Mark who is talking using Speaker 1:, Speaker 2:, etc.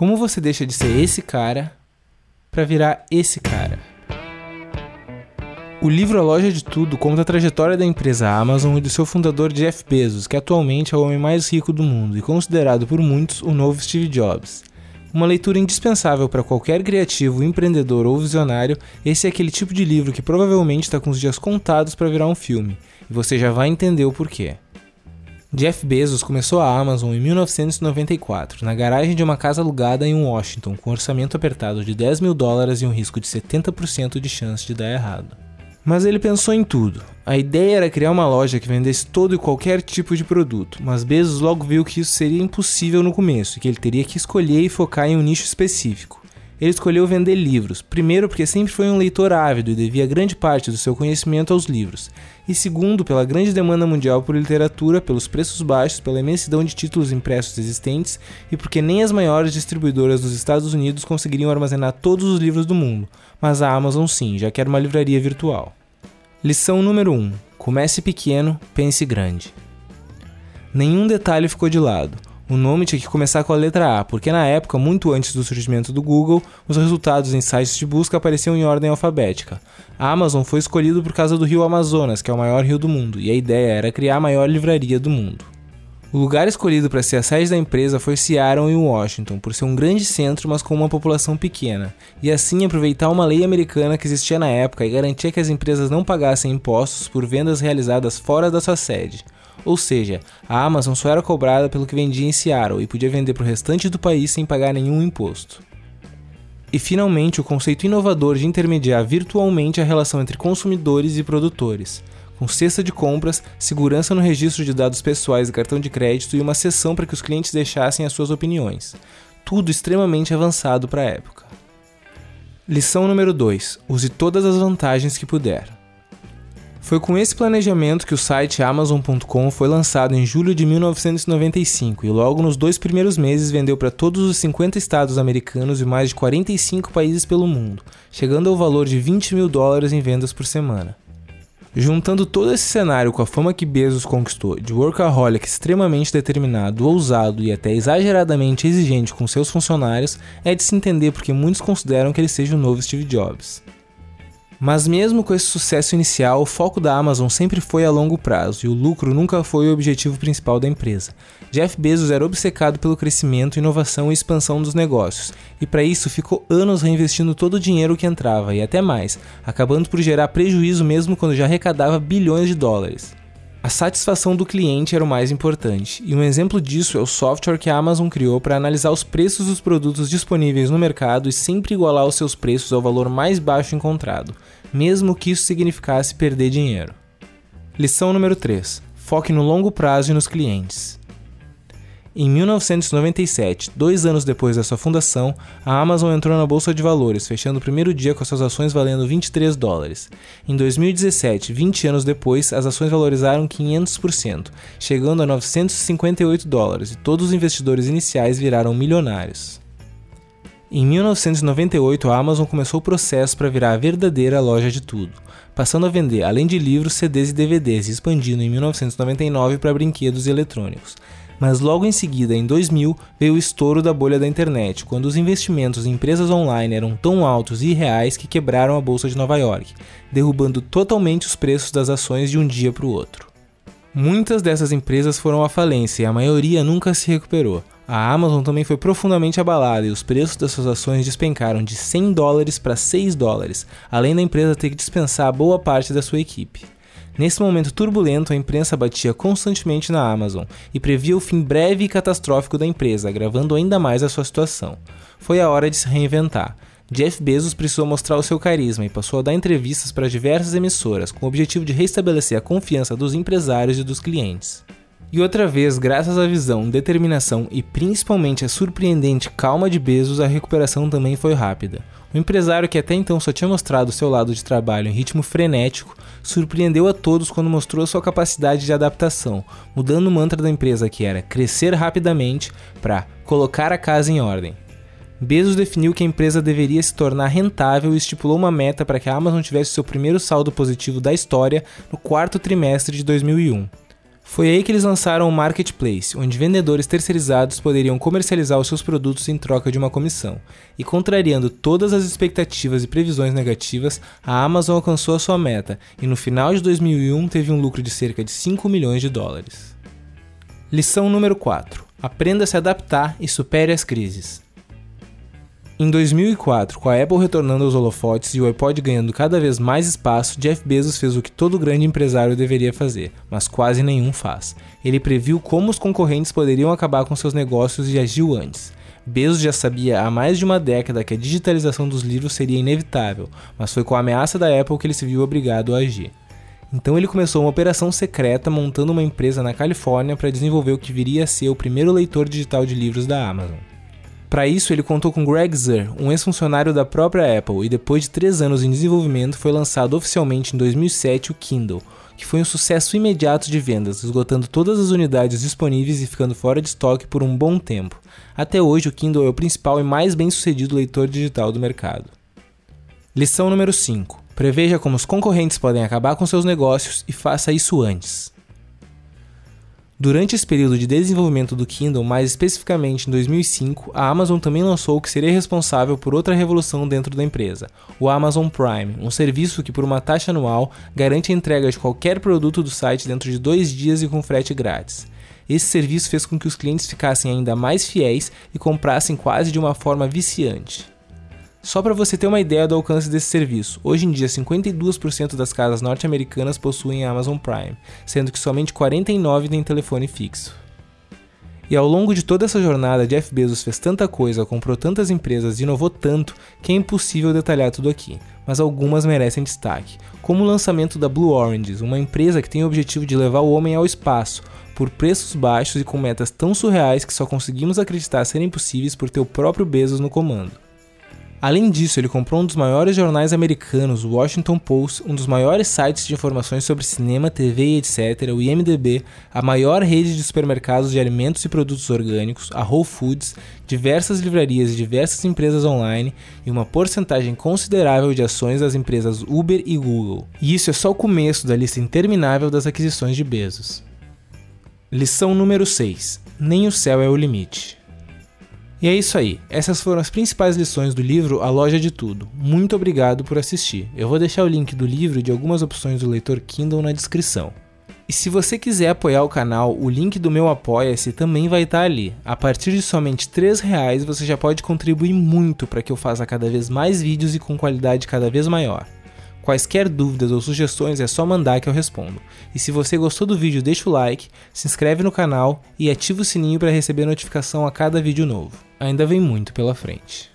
Speaker 1: Como você deixa de ser esse cara para virar esse cara? O livro A Loja de Tudo conta a trajetória da empresa Amazon e do seu fundador Jeff Bezos, que atualmente é o homem mais rico do mundo e considerado por muitos o novo Steve Jobs. Uma leitura indispensável para qualquer criativo, empreendedor ou visionário, esse é aquele tipo de livro que provavelmente está com os dias contados para virar um filme, e você já vai entender o porquê. Jeff Bezos começou a Amazon em 1994, na garagem de uma casa alugada em Washington, com um orçamento apertado de 10 mil dólares e um risco de 70% de chance de dar errado. Mas ele pensou em tudo. A ideia era criar uma loja que vendesse todo e qualquer tipo de produto, mas Bezos logo viu que isso seria impossível no começo e que ele teria que escolher e focar em um nicho específico ele escolheu vender livros. Primeiro, porque sempre foi um leitor ávido e devia grande parte do seu conhecimento aos livros. E segundo, pela grande demanda mundial por literatura, pelos preços baixos, pela imensidão de títulos impressos existentes e porque nem as maiores distribuidoras dos Estados Unidos conseguiriam armazenar todos os livros do mundo. Mas a Amazon sim, já que era uma livraria virtual. Lição número 1: Comece pequeno, pense grande. Nenhum detalhe ficou de lado. O nome tinha que começar com a letra A, porque na época, muito antes do surgimento do Google, os resultados em sites de busca apareciam em ordem alfabética. A Amazon foi escolhido por causa do rio Amazonas, que é o maior rio do mundo, e a ideia era criar a maior livraria do mundo. O lugar escolhido para ser a sede da empresa foi Seattle em Washington, por ser um grande centro, mas com uma população pequena, e assim aproveitar uma lei americana que existia na época e garantia que as empresas não pagassem impostos por vendas realizadas fora da sua sede. Ou seja, a Amazon só era cobrada pelo que vendia em Seattle e podia vender para o restante do país sem pagar nenhum imposto. E finalmente, o conceito inovador de intermediar virtualmente a relação entre consumidores e produtores, com cesta de compras, segurança no registro de dados pessoais e cartão de crédito e uma seção para que os clientes deixassem as suas opiniões. Tudo extremamente avançado para a época. Lição número 2: Use todas as vantagens que puder. Foi com esse planejamento que o site Amazon.com foi lançado em julho de 1995 e logo nos dois primeiros meses vendeu para todos os 50 estados americanos e mais de 45 países pelo mundo, chegando ao valor de 20 mil dólares em vendas por semana. Juntando todo esse cenário com a fama que Bezos conquistou de workaholic extremamente determinado, ousado e até exageradamente exigente com seus funcionários, é de se entender porque muitos consideram que ele seja o novo Steve Jobs. Mas mesmo com esse sucesso inicial, o foco da Amazon sempre foi a longo prazo e o lucro nunca foi o objetivo principal da empresa. Jeff Bezos era obcecado pelo crescimento, inovação e expansão dos negócios, e para isso ficou anos reinvestindo todo o dinheiro que entrava e até mais, acabando por gerar prejuízo mesmo quando já arrecadava bilhões de dólares. A satisfação do cliente era o mais importante, e um exemplo disso é o software que a Amazon criou para analisar os preços dos produtos disponíveis no mercado e sempre igualar os seus preços ao valor mais baixo encontrado, mesmo que isso significasse perder dinheiro. Lição número 3: Foque no longo prazo e nos clientes. Em 1997, dois anos depois da sua fundação, a Amazon entrou na bolsa de valores, fechando o primeiro dia com suas ações valendo 23 dólares. Em 2017, 20 anos depois, as ações valorizaram 500%, chegando a 958 dólares, e todos os investidores iniciais viraram milionários. Em 1998, a Amazon começou o processo para virar a verdadeira loja de tudo, passando a vender, além de livros, CDs e DVDs, e expandindo em 1999 para brinquedos e eletrônicos. Mas logo em seguida, em 2000, veio o estouro da bolha da internet, quando os investimentos em empresas online eram tão altos e irreais que quebraram a bolsa de Nova York, derrubando totalmente os preços das ações de um dia para o outro. Muitas dessas empresas foram à falência e a maioria nunca se recuperou. A Amazon também foi profundamente abalada e os preços das suas ações despencaram de 100 dólares para 6 dólares, além da empresa ter que dispensar boa parte da sua equipe. Nesse momento turbulento, a imprensa batia constantemente na Amazon e previa o fim breve e catastrófico da empresa, agravando ainda mais a sua situação. Foi a hora de se reinventar. Jeff Bezos precisou mostrar o seu carisma e passou a dar entrevistas para diversas emissoras, com o objetivo de restabelecer a confiança dos empresários e dos clientes. E outra vez, graças à visão, determinação e principalmente a surpreendente calma de Bezos, a recuperação também foi rápida. O empresário que até então só tinha mostrado seu lado de trabalho em ritmo frenético, surpreendeu a todos quando mostrou sua capacidade de adaptação, mudando o mantra da empresa que era crescer rapidamente para colocar a casa em ordem. Bezos definiu que a empresa deveria se tornar rentável e estipulou uma meta para que a Amazon tivesse seu primeiro saldo positivo da história no quarto trimestre de 2001. Foi aí que eles lançaram o Marketplace, onde vendedores terceirizados poderiam comercializar os seus produtos em troca de uma comissão. E contrariando todas as expectativas e previsões negativas, a Amazon alcançou a sua meta e no final de 2001 teve um lucro de cerca de 5 milhões de dólares. Lição número 4: Aprenda a se adaptar e supere as crises. Em 2004, com a Apple retornando aos holofotes e o iPod ganhando cada vez mais espaço, Jeff Bezos fez o que todo grande empresário deveria fazer, mas quase nenhum faz. Ele previu como os concorrentes poderiam acabar com seus negócios e agiu antes. Bezos já sabia há mais de uma década que a digitalização dos livros seria inevitável, mas foi com a ameaça da Apple que ele se viu obrigado a agir. Então ele começou uma operação secreta montando uma empresa na Califórnia para desenvolver o que viria a ser o primeiro leitor digital de livros da Amazon. Para isso, ele contou com Greg Zer, um ex-funcionário da própria Apple, e depois de três anos em desenvolvimento, foi lançado oficialmente em 2007 o Kindle, que foi um sucesso imediato de vendas, esgotando todas as unidades disponíveis e ficando fora de estoque por um bom tempo. Até hoje, o Kindle é o principal e mais bem-sucedido leitor digital do mercado. Lição número 5. Preveja como os concorrentes podem acabar com seus negócios e faça isso antes. Durante esse período de desenvolvimento do Kindle, mais especificamente em 2005, a Amazon também lançou o que seria responsável por outra revolução dentro da empresa, o Amazon Prime, um serviço que, por uma taxa anual, garante a entrega de qualquer produto do site dentro de dois dias e com frete grátis. Esse serviço fez com que os clientes ficassem ainda mais fiéis e comprassem quase de uma forma viciante. Só para você ter uma ideia do alcance desse serviço, hoje em dia 52% das casas norte-americanas possuem Amazon Prime, sendo que somente 49 têm telefone fixo. E ao longo de toda essa jornada, Jeff Bezos fez tanta coisa, comprou tantas empresas e inovou tanto que é impossível detalhar tudo aqui, mas algumas merecem destaque, como o lançamento da Blue Oranges, uma empresa que tem o objetivo de levar o homem ao espaço, por preços baixos e com metas tão surreais que só conseguimos acreditar serem possíveis por ter o próprio Bezos no comando. Além disso, ele comprou um dos maiores jornais americanos, o Washington Post, um dos maiores sites de informações sobre cinema, TV e etc., o IMDb, a maior rede de supermercados de alimentos e produtos orgânicos, a Whole Foods, diversas livrarias e diversas empresas online e uma porcentagem considerável de ações das empresas Uber e Google. E isso é só o começo da lista interminável das aquisições de Bezos. Lição número 6: Nem o céu é o limite. E é isso aí. Essas foram as principais lições do livro A Loja de Tudo. Muito obrigado por assistir. Eu vou deixar o link do livro e de algumas opções do leitor Kindle na descrição. E se você quiser apoiar o canal, o link do meu Apoia-se também vai estar ali. A partir de somente R$ reais você já pode contribuir muito para que eu faça cada vez mais vídeos e com qualidade cada vez maior. Quaisquer dúvidas ou sugestões é só mandar que eu respondo. E se você gostou do vídeo, deixa o like, se inscreve no canal e ativa o sininho para receber notificação a cada vídeo novo. Ainda vem muito pela frente.